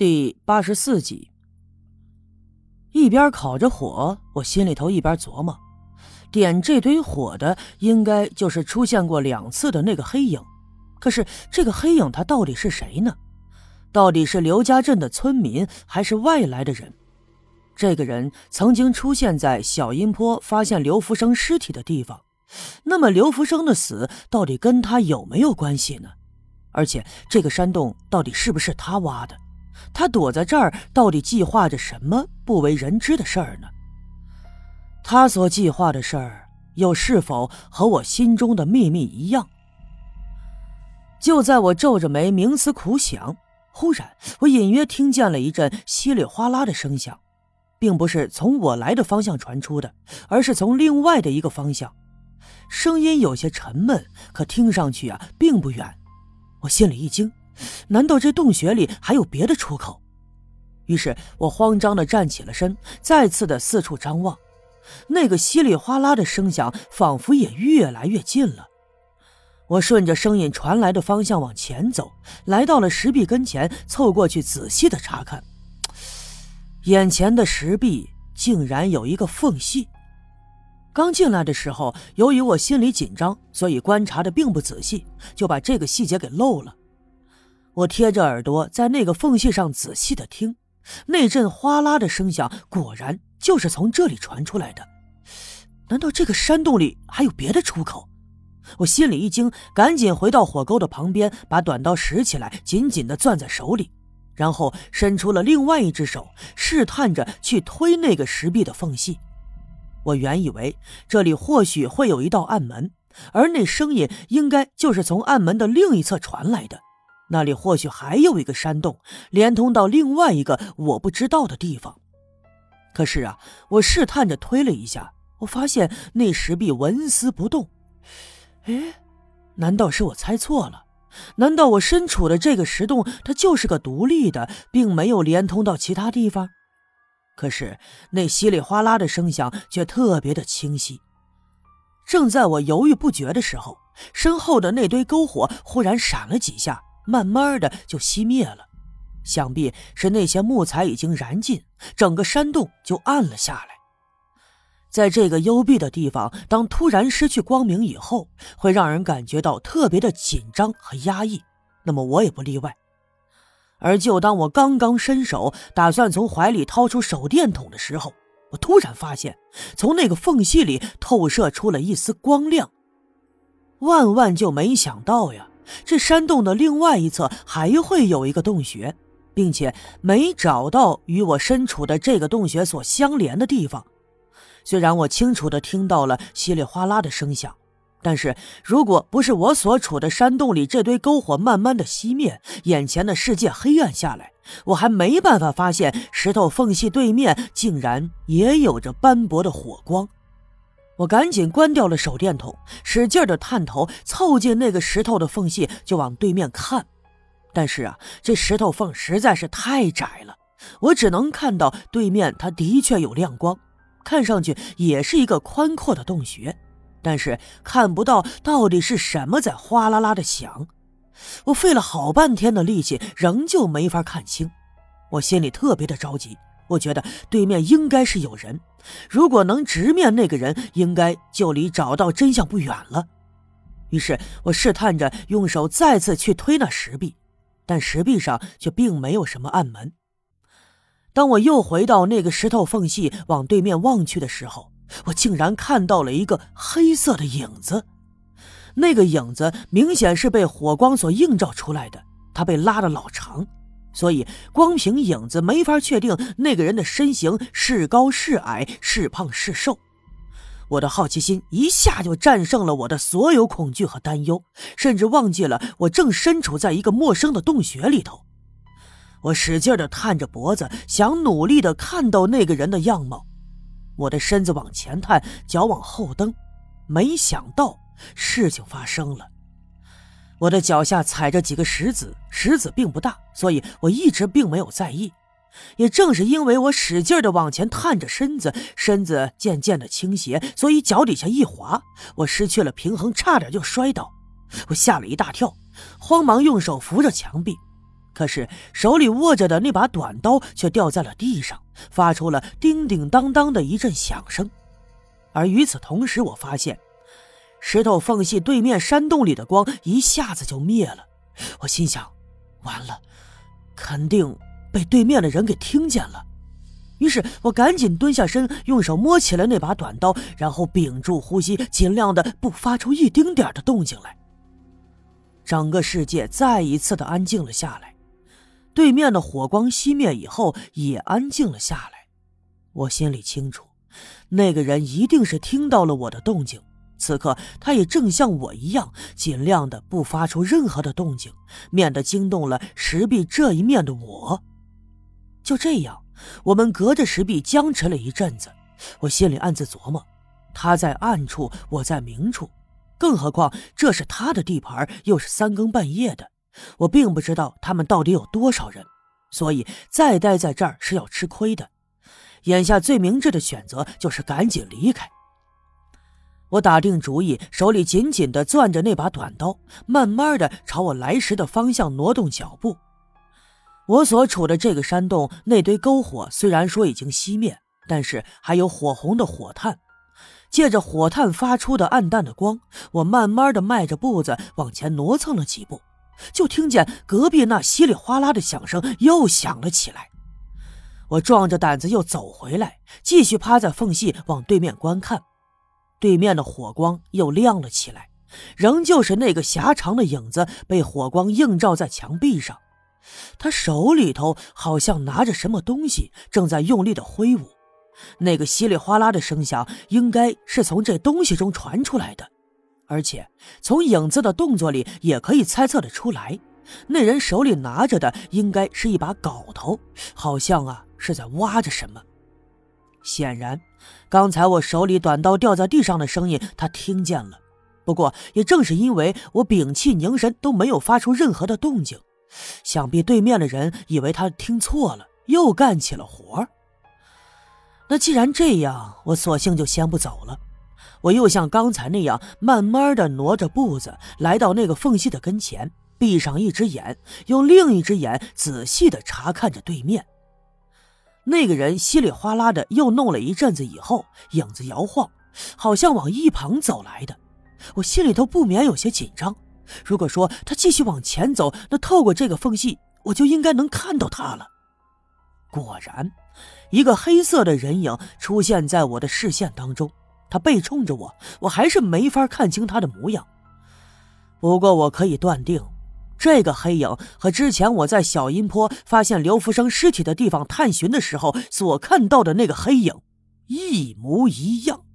第八十四集，一边烤着火，我心里头一边琢磨：点这堆火的，应该就是出现过两次的那个黑影。可是这个黑影他到底是谁呢？到底是刘家镇的村民，还是外来的人？这个人曾经出现在小阴坡发现刘福生尸体的地方，那么刘福生的死到底跟他有没有关系呢？而且这个山洞到底是不是他挖的？他躲在这儿，到底计划着什么不为人知的事儿呢？他所计划的事儿，又是否和我心中的秘密一样？就在我皱着眉冥思苦想，忽然我隐约听见了一阵稀里哗啦的声响，并不是从我来的方向传出的，而是从另外的一个方向。声音有些沉闷，可听上去啊，并不远。我心里一惊。难道这洞穴里还有别的出口？于是我慌张地站起了身，再次的四处张望。那个稀里哗啦的声响仿佛也越来越近了。我顺着声音传来的方向往前走，来到了石壁跟前，凑过去仔细的查看。眼前的石壁竟然有一个缝隙。刚进来的时候，由于我心里紧张，所以观察的并不仔细，就把这个细节给漏了。我贴着耳朵在那个缝隙上仔细的听，那阵哗啦的声响果然就是从这里传出来的。难道这个山洞里还有别的出口？我心里一惊，赶紧回到火沟的旁边，把短刀拾起来，紧紧的攥在手里，然后伸出了另外一只手，试探着去推那个石壁的缝隙。我原以为这里或许会有一道暗门，而那声音应该就是从暗门的另一侧传来的。那里或许还有一个山洞，连通到另外一个我不知道的地方。可是啊，我试探着推了一下，我发现那石壁纹丝不动。哎，难道是我猜错了？难道我身处的这个石洞，它就是个独立的，并没有连通到其他地方？可是那稀里哗啦的声响却特别的清晰。正在我犹豫不决的时候，身后的那堆篝火忽然闪了几下。慢慢的就熄灭了，想必是那些木材已经燃尽，整个山洞就暗了下来。在这个幽闭的地方，当突然失去光明以后，会让人感觉到特别的紧张和压抑。那么我也不例外。而就当我刚刚伸手打算从怀里掏出手电筒的时候，我突然发现，从那个缝隙里透射出了一丝光亮。万万就没想到呀！这山洞的另外一侧还会有一个洞穴，并且没找到与我身处的这个洞穴所相连的地方。虽然我清楚地听到了稀里哗啦的声响，但是如果不是我所处的山洞里这堆篝火慢慢的熄灭，眼前的世界黑暗下来，我还没办法发现石头缝隙对面竟然也有着斑驳的火光。我赶紧关掉了手电筒，使劲的探头凑近那个石头的缝隙，就往对面看。但是啊，这石头缝实在是太窄了，我只能看到对面，它的确有亮光，看上去也是一个宽阔的洞穴，但是看不到到底是什么在哗啦啦的响。我费了好半天的力气，仍旧没法看清，我心里特别的着急。我觉得对面应该是有人，如果能直面那个人，应该就离找到真相不远了。于是我试探着用手再次去推那石壁，但石壁上却并没有什么暗门。当我又回到那个石头缝隙往对面望去的时候，我竟然看到了一个黑色的影子。那个影子明显是被火光所映照出来的，它被拉的老长。所以，光凭影子没法确定那个人的身形是高是矮、是胖是瘦。我的好奇心一下就战胜了我的所有恐惧和担忧，甚至忘记了我正身处在一个陌生的洞穴里头。我使劲地探着脖子，想努力地看到那个人的样貌。我的身子往前探，脚往后蹬，没想到事情发生了。我的脚下踩着几个石子，石子并不大，所以我一直并没有在意。也正是因为我使劲的往前探着身子，身子渐渐的倾斜，所以脚底下一滑，我失去了平衡，差点就摔倒。我吓了一大跳，慌忙用手扶着墙壁，可是手里握着的那把短刀却掉在了地上，发出了叮叮当当的一阵响声。而与此同时，我发现石头缝隙对面山洞里的光一下子就灭了。我心想：完了，肯定被对面的人给听见了。于是我赶紧蹲下身，用手摸起了那把短刀，然后屏住呼吸，尽量的不发出一丁点的动静来。整个世界再一次的安静了下来，对面的火光熄灭以后，也安静了下来。我心里清楚，那个人一定是听到了我的动静，此刻他也正像我一样，尽量的不发出任何的动静，免得惊动了石壁这一面的我。就这样。我们隔着石壁僵持了一阵子，我心里暗自琢磨：他在暗处，我在明处，更何况这是他的地盘，又是三更半夜的，我并不知道他们到底有多少人，所以再待在这儿是要吃亏的。眼下最明智的选择就是赶紧离开。我打定主意，手里紧紧地攥着那把短刀，慢慢地朝我来时的方向挪动脚步。我所处的这个山洞，那堆篝火虽然说已经熄灭，但是还有火红的火炭。借着火炭发出的暗淡的光，我慢慢的迈着步子往前挪蹭了几步，就听见隔壁那稀里哗啦的响声又响了起来。我壮着胆子又走回来，继续趴在缝隙往对面观看。对面的火光又亮了起来，仍旧是那个狭长的影子被火光映照在墙壁上。他手里头好像拿着什么东西，正在用力的挥舞。那个稀里哗啦的声响，应该是从这东西中传出来的。而且从影子的动作里，也可以猜测得出来，那人手里拿着的应该是一把镐头，好像啊是在挖着什么。显然，刚才我手里短刀掉在地上的声音，他听见了。不过，也正是因为我屏气凝神，都没有发出任何的动静。想必对面的人以为他听错了，又干起了活那既然这样，我索性就先不走了。我又像刚才那样，慢慢的挪着步子，来到那个缝隙的跟前，闭上一只眼，用另一只眼仔细的查看着对面。那个人稀里哗啦的又弄了一阵子以后，影子摇晃，好像往一旁走来的。我心里头不免有些紧张。如果说他继续往前走，那透过这个缝隙，我就应该能看到他了。果然，一个黑色的人影出现在我的视线当中，他背冲着我，我还是没法看清他的模样。不过，我可以断定，这个黑影和之前我在小阴坡发现刘福生尸体的地方探寻的时候所看到的那个黑影一模一样。